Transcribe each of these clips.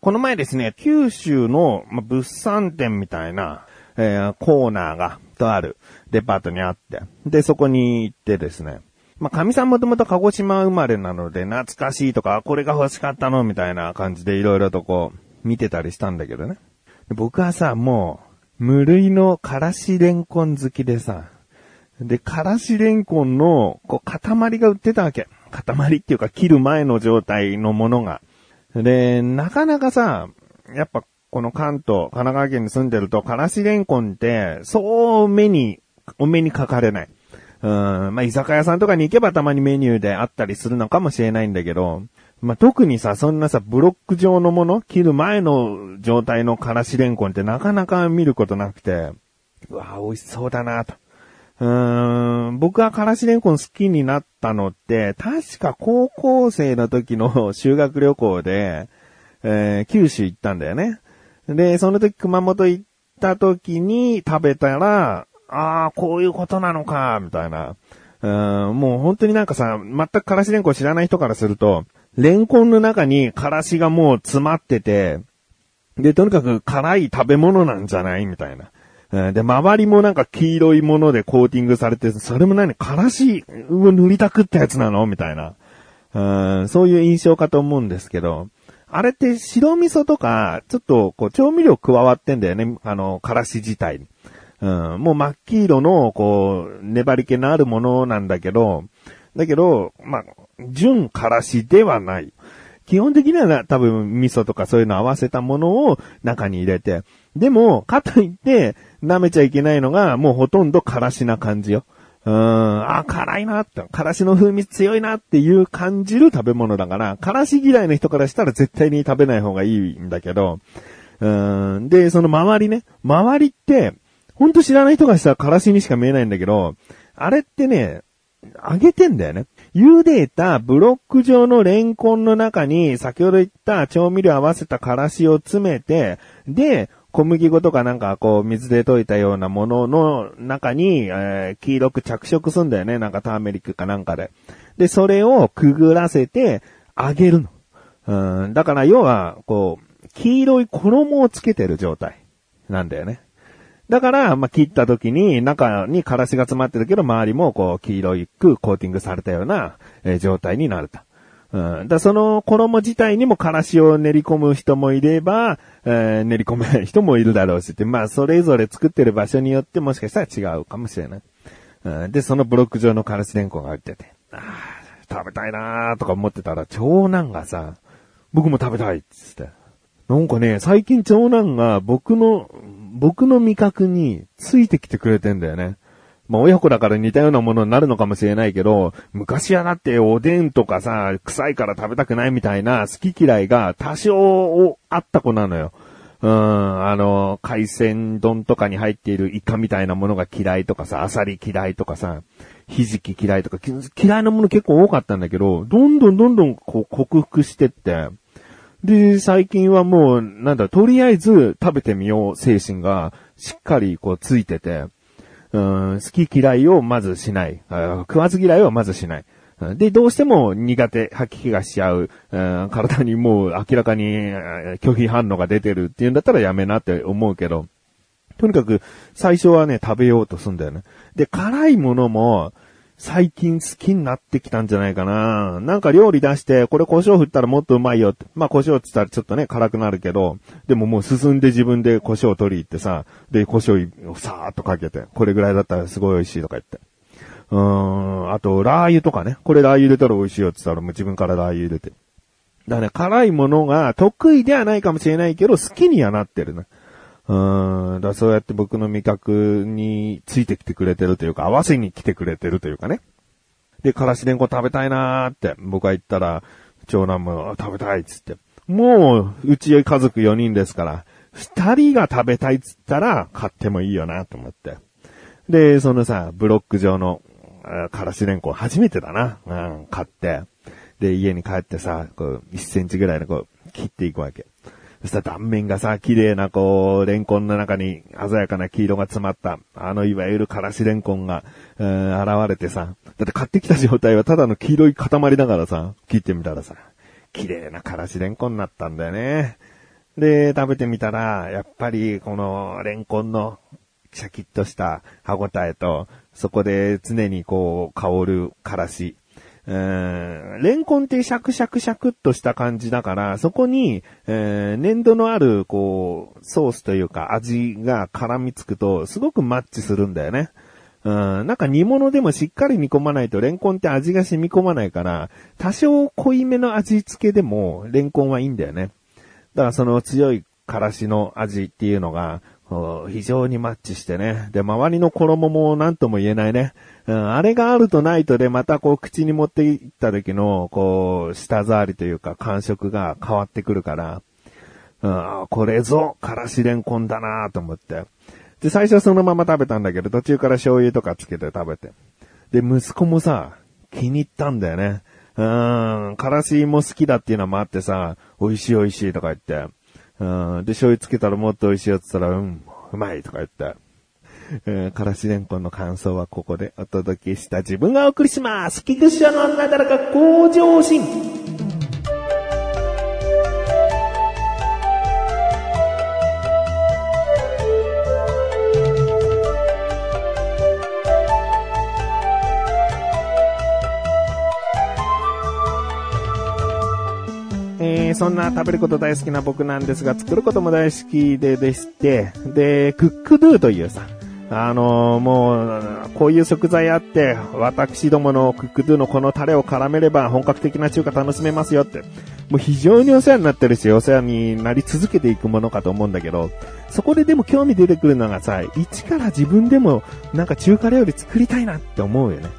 この前ですね、九州の、ま、物産展みたいな、えーコーナーが、とあるデパートにあって、で、そこに行ってですね、まあ、神さんもともと鹿児島生まれなので、懐かしいとか、これが欲しかったのみたいな感じでいろいろとこう、見てたりしたんだけどね。僕はさ、もう、無類のからしレンコン好きでさ、で、からしレンコンの、こう、塊が売ってたわけ。塊っていうか、切る前の状態のものが。で、なかなかさ、やっぱ、この関東、神奈川県に住んでると、からしレンコンって、そう目に、お目にかかれない。うん、まあ、居酒屋さんとかに行けばたまにメニューであったりするのかもしれないんだけど、まあ、特にさ、そんなさ、ブロック状のもの、切る前の状態のからしレンコンってなかなか見ることなくて、うわぁ美味しそうだなと。うーん、僕がからしレンコン好きになったのって、確か高校生の時の修学旅行で、えー九州行ったんだよね。で、その時熊本行った時に食べたら、ああ、こういうことなのか、みたいな。うん、もう本当になんかさ、全くからしレンコン知らない人からすると、レンコンの中にからしがもう詰まってて、で、とにかく辛い食べ物なんじゃない？みたいな。で、周りもなんか黄色いものでコーティングされて、それも何からしを塗りたくったやつなのみたいな。うん、そういう印象かと思うんですけど、あれって白味噌とか、ちょっとこう調味料加わってんだよね。あの、からし自体。うん、もう真っ黄色の、こう、粘り気のあるものなんだけど、だけど、まあ、純からしではない。基本的には多分味噌とかそういうの合わせたものを中に入れて。でも、かといって、舐めちゃいけないのが、もうほとんどからしな感じよ。うん、あ、辛いなって、からしの風味強いなっていう感じる食べ物だから、からし嫌いの人からしたら絶対に食べない方がいいんだけど、うん、で、その周りね、周りって、ほんと知らない人がしたらからしにしか見えないんだけど、あれってね、揚げてんだよね。茹でたブロック状のレンコンの中に先ほど言った調味料合わせたからしを詰めて、で、小麦粉とかなんかこう水で溶いたようなものの中に、えー黄色く着色すんだよね。なんかターメリックかなんかで。で、それをくぐらせて揚げるの。うん、だから要は、こう、黄色い衣をつけてる状態なんだよね。だから、まあ、切った時に中にからしが詰まってるけど、周りもこう、黄色いくコーティングされたような、えー状態になると。うん。だその衣自体にもからしを練り込む人もいれば、えー練り込めない人もいるだろうしって、まあ、それぞれ作ってる場所によってもしかしたら違うかもしれない。うん、で、そのブロック状のからしレンコンが売ってて、あ食べたいなーとか思ってたら、長男がさ、僕も食べたいっつって。なんかね、最近長男が僕の、僕の味覚についてきてくれてんだよね。まあ親子だから似たようなものになるのかもしれないけど、昔はだっておでんとかさ、臭いから食べたくないみたいな好き嫌いが多少あった子なのよ。うん、あの、海鮮丼とかに入っているイカみたいなものが嫌いとかさ、アサリ嫌いとかさ、ひじき嫌いとか、嫌いなもの結構多かったんだけど、どんどんどんどんこう克服してって、で、最近はもう、なんだ、とりあえず食べてみよう精神がしっかりこうついてて、うん、好き嫌いをまずしない。食わず嫌いをまずしない。で、どうしても苦手、吐き気がしちゃう、うん体にもう明らかに拒否反応が出てるっていうんだったらやめなって思うけど、とにかく最初はね、食べようとすんだよね。で、辛いものも最近好きになってきたんじゃないかな。なんか料理出して、これ胡椒振ったらもっとうまいよって。まあ胡椒って言ったらちょっとね、辛くなるけど、でももう進んで自分で胡椒を取り入ってさ、で、胡椒をさーっとかけて、これぐらいだったらすごい美味しいとか言って。うーん、あと、ラー油とかね。これラー油入れたら美味しいよって言ったらもう自分からラー油入れて。だからね、辛いものが得意ではないかもしれないけど、好きにはなってるね。うん、だそうやって僕の味覚についてきてくれてるというか、合わせに来てくれてるというかね。で、からしれんこ食べたいなーって僕は言ったら、長男も食べたいっつって。もう、うち家族4人ですから、2人が食べたいっつったら買ってもいいよなと思って。で、そのさ、ブロック状の、からしれんこ初めてだな。うん、買って。で、家に帰ってさ、こう、1センチぐらいのこう、切っていくわけ。そしたら断面がさ、綺麗なこう、レンコンの中に鮮やかな黄色が詰まった、あのいわゆるからしレンコンが、うん、現れてさ、だって買ってきた状態はただの黄色い塊だからさ、切ってみたらさ、綺麗なからしレンコンになったんだよね。で、食べてみたら、やっぱりこのレンコンのシャキッとした歯ごたえと、そこで常にこう香るからし。うん、レンコンってシャクシャクシャクっとした感じだから、そこに、えー、粘土のある、こう、ソースというか味が絡みつくと、すごくマッチするんだよね。うん、なんか煮物でもしっかり煮込まないとレンコンって味が染み込まないから、多少濃いめの味付けでもレンコンはいいんだよね。だからその強いからしの味っていうのが、非常にマッチしてね。で、周りの衣も何とも言えないね。うん、あれがあるとないとで、またこう口に持っていった時の、こう、舌触りというか感触が変わってくるから、うん、これぞ、からしれんこんだなと思って。で、最初そのまま食べたんだけど、途中から醤油とかつけて食べて。で、息子もさ、気に入ったんだよね。うん、からしも好きだっていうのもあってさ、美味しい美味しいとか言って。うん、で、醤油つけたらもっと美味しいよって言ったら、うん、うまいとか言った。えー、からしれんこんの感想はここでお届けした。自分がお送りします。菊池のなだらか向上心。そんな食べること大好きな僕なんですが、作ることも大好きででして、で、クックドゥというさ、あのー、もう、こういう食材あって、私どものクックドゥのこのタレを絡めれば本格的な中華楽しめますよって。もう非常にお世話になってるし、お世話になり続けていくものかと思うんだけど、そこででも興味出てくるのがさ、一から自分でもなんか中華料理作りたいなって思うよね。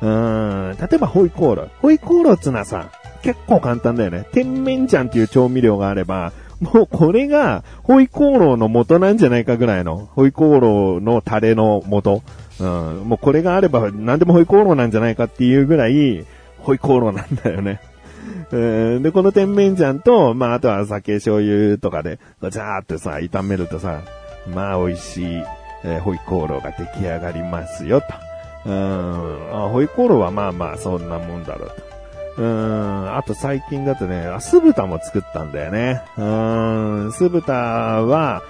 うん、例えばホイコーロ。ホイコーローってのはさ、結構簡単だよね。甜麺醤っていう調味料があれば、もうこれが、ホイコーローの元なんじゃないかぐらいの、ホイコーローのタレの元。うん、もうこれがあれば何でもホイコーローなんじゃないかっていうぐらい、ホイコーローなんだよね。で、この甜麺醤と、まあ、あとは酒醤油とかで、ザーってさ、炒めるとさ、まあ、美味しい、えー、ホイコーローが出来上がりますよ、と。うん、ホイコーローはまあまあ、そんなもんだろうと。うん、あと最近だとね、酢豚も作ったんだよね。うん、酢豚は、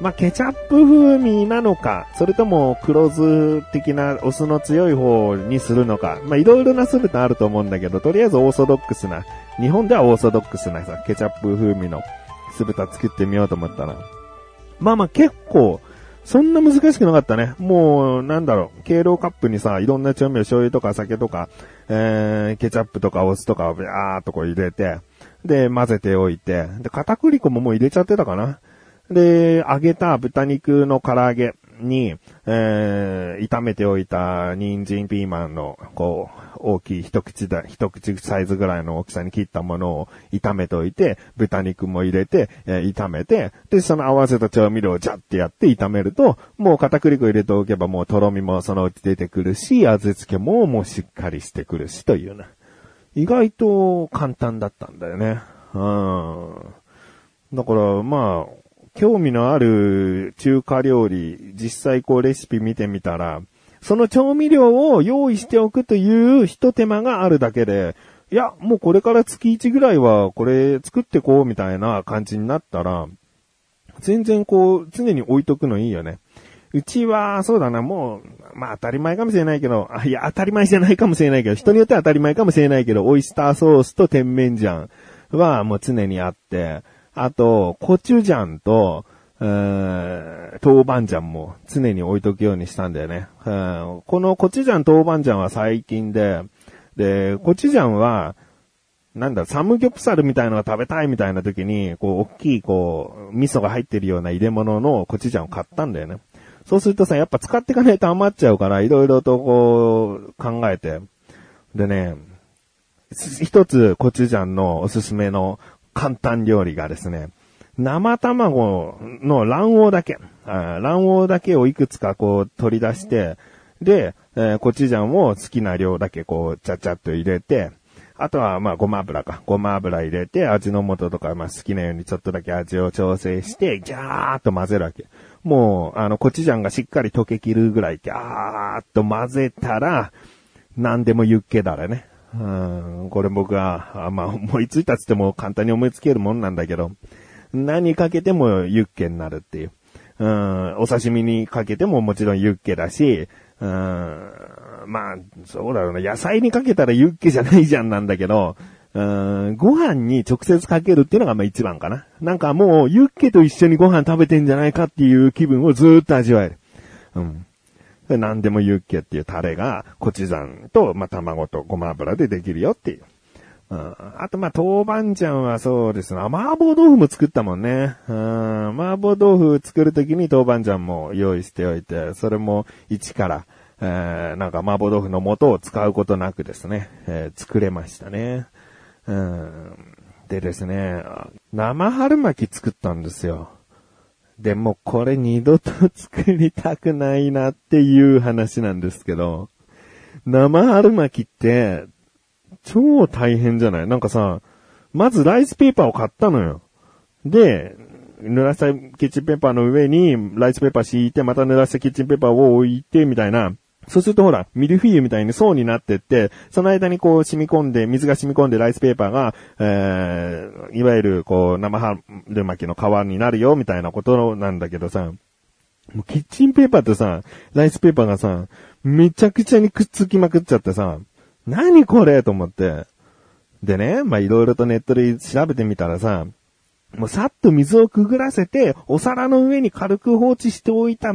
まあ、ケチャップ風味なのか、それとも黒酢的なお酢の強い方にするのか、ま、いろいろな酢豚あると思うんだけど、とりあえずオーソドックスな、日本ではオーソドックスなさ、ケチャップ風味の酢豚作ってみようと思ったら、まあまあ結構、そんな難しくなかったね。もう、なんだろう、経路カップにさ、いろんな調味料、醤油とか酒とか、えー、ケチャップとかお酢とかをビャーっとこう入れて、で、混ぜておいて、で、片栗粉ももう入れちゃってたかな。で、揚げた豚肉の唐揚げに、えー、炒めておいた人参ピーマンの、こう、大きい一口だ、一口サイズぐらいの大きさに切ったものを炒めておいて、豚肉も入れて、えー、炒めて、で、その合わせた調味料をジャってやって炒めると、もう片栗粉入れておけばもうとろみもそのうち出てくるし、味付けももうしっかりしてくるしというね。意外と簡単だったんだよね。うん。だから、まあ、興味のある中華料理、実際こうレシピ見てみたら、その調味料を用意しておくという一手間があるだけで、いや、もうこれから月1ぐらいはこれ作ってこうみたいな感じになったら、全然こう、常に置いとくのいいよね。うちは、そうだな、もう、まあ当たり前かもしれないけど、あ、いや、当たり前じゃないかもしれないけど、人によっては当たり前かもしれないけど、オイスターソースと甜麺醤はもう常にあって、あと、コチュジャンと、えー、豆板醤も常に置いとくようにしたんだよね。うん、このコチュジャン豆板醤は最近で、で、コチュジャンは、なんだ、サムギョプサルみたいなのが食べたいみたいな時に、こう、大きい、こう、味噌が入ってるような入れ物のコチュジャンを買ったんだよね。そうするとさ、やっぱ使っていかないと余っちゃうから、いろいろとこう、考えて。でね、一つコチュジャンのおすすめの簡単料理がですね、生卵の卵黄だけ、卵黄だけをいくつかこう取り出して、で、えー、コチュジャンを好きな量だけこう、ちゃちゃっと入れて、あとは、まあ、ごま油か。ごま油入れて、味の素とか、まあ、好きなようにちょっとだけ味を調整して、ギャーっと混ぜるわけ。もう、あの、コチュジャンがしっかり溶けきるぐらい、ギャーっと混ぜたら、何でもユッケだらね。うん、これ僕は、あまあ、思いついたつっても簡単に思いつけるもんなんだけど、何かけてもユッケになるっていう。うん、お刺身にかけてももちろんユッケだし、うん、まあ、そうだろうな、野菜にかけたらユッケじゃないじゃんなんだけど、うん、ご飯に直接かけるっていうのがまあ一番かな。なんかもうユッケと一緒にご飯食べてんじゃないかっていう気分をずっと味わえる。うん。何でもユッケっていうタレが、コチュジャンと、まあ、卵とごま油でできるよっていう。うん、あと、まあ、豆板醤はそうですね。麻婆豆腐も作ったもんね。うん、麻婆豆腐作るときに豆板醤も用意しておいて、それも一から、えー、なんか麻婆豆腐の素を使うことなくですね、えー、作れましたね。うん、でですね、生春巻き作ったんですよ。でもこれ二度と作りたくないなっていう話なんですけど、生春巻きって、超大変じゃない？なんかさ、まずライスペーパーを買ったのよ。で、濡らしたキッチンペーパーの上にライスペーパー敷いて、また濡らしたキッチンペーパーを置いて、みたいな。そうするとほら、ミルフィーユみたいに層になってって、その間にこう染み込んで、水が染み込んでライスペーパーが、えー、いわゆるこう生春巻きの皮になるよ、みたいなことなんだけどさ、もうキッチンペーパーとさ、ライスペーパーがさ、めちゃくちゃにくっつきまくっちゃってさ、何これと思って。でね、まあ、いろいろとネットで調べてみたらさ、もうさっと水をくぐらせて、お皿の上に軽く放置しておいた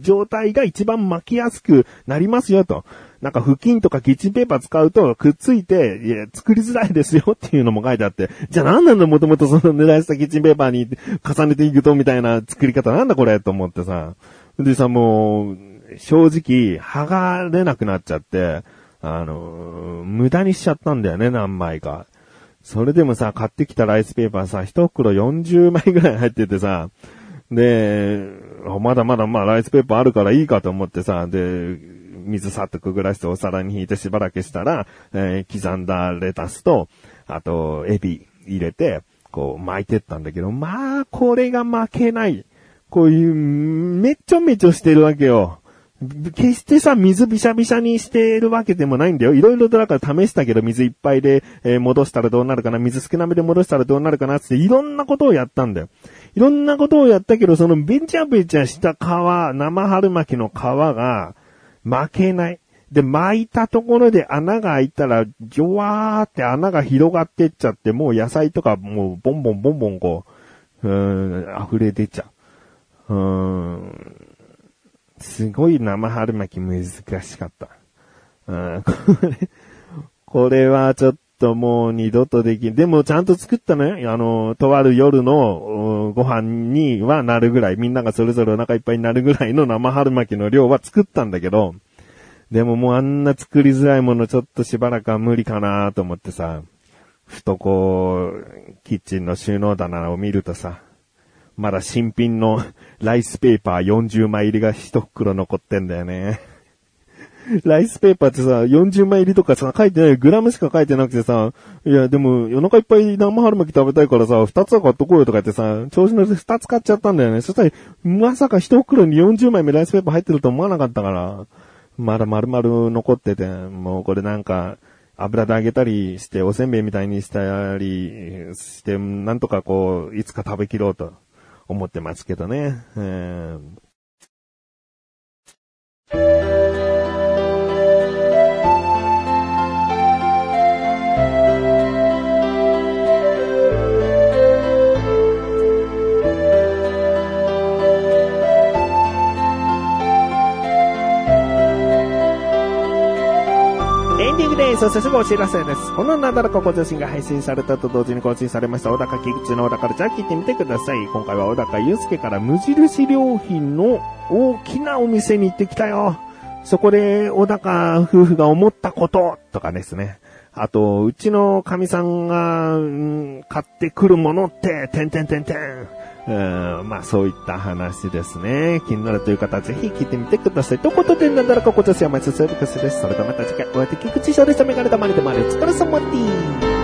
状態が一番巻きやすくなりますよと。なんか布巾とかキッチンペーパー使うとくっついて、いや、作りづらいですよっていうのも書いてあって、じゃあ何なんだもともとその狙いしたキッチンペーパーに重ねていくとみたいな作り方なんだこれと思ってさ。でさ、もう、正直、剥がれなくなっちゃって、あの、無駄にしちゃったんだよね、何枚か。それでもさ、買ってきたライスペーパーさ、一袋40枚ぐらい入っててさ、で、まだまだまあライスペーパーあるからいいかと思ってさ、で、水さっとくぐらしてお皿に引いてしばらくしたら、えー、刻んだレタスと、あと、エビ入れて、こう巻いてったんだけど、まあ、これが負けない。こういう、めっちょめちょしてるわけよ。決してさ、水びしゃびしゃにしてるわけでもないんだよ。いろいろとだから試したけど、水いっぱいで、えー、戻したらどうなるかな、水少なめで戻したらどうなるかなって、いろんなことをやったんだよ。いろんなことをやったけど、そのべちゃべちゃした皮、生春巻きの皮が、負けない。で、巻いたところで穴が開いたら、ジョワーって穴が広がってっちゃって、もう野菜とかもうボンボンボンボンこう、うーん、溢れ出ちゃう。うーん。すごい生春巻き難しかった。うん、これ、これはちょっともう二度とできん。でもちゃんと作ったね。あの、とある夜のご飯にはなるぐらい、みんながそれぞれお腹いっぱいになるぐらいの生春巻きの量は作ったんだけど、でももうあんな作りづらいものちょっとしばらくは無理かなと思ってさ、ふとこう、キッチンの収納棚を見るとさ、まだ新品の ライスペーパー40枚入りが一袋残ってんだよね。ライスペーパーってさ、40枚入りとかさ、書いてない、グラムしか書いてなくてさ、いや、でも、夜中いっぱい生春巻き食べたいからさ、2つは買っとこうよとか言ってさ、調子乗って2つ買っちゃったんだよね。そしたら、まさか一袋に40枚目ライスペーパー入ってると思わなかったから、まだ丸々残ってて、もうこれなんか、油で揚げたりして、おせんべいみたいにしたりして、なんとかこう、いつか食べきろうと。思ってますけどね。うんそしてすぐお知らせです。このなだらかご女子が配信されたと同時に更新されました小高菊池の小高からじゃん聞いてみてください。今回は小高祐介から無印良品の大きなお店に行ってきたよ。そこで小高夫婦が思ったこととかですね。あと、うちの神さんが、うん、買ってくるものって、てんてんてんてん。うん、まあそういった話ですね。気になるという方はぜひ聞いてみてください。ということで、なんだろうか今年は毎日セーブクスです。それではまた次回、お会いできくちしょうでした。メガネたまりでまる。お疲れ様です。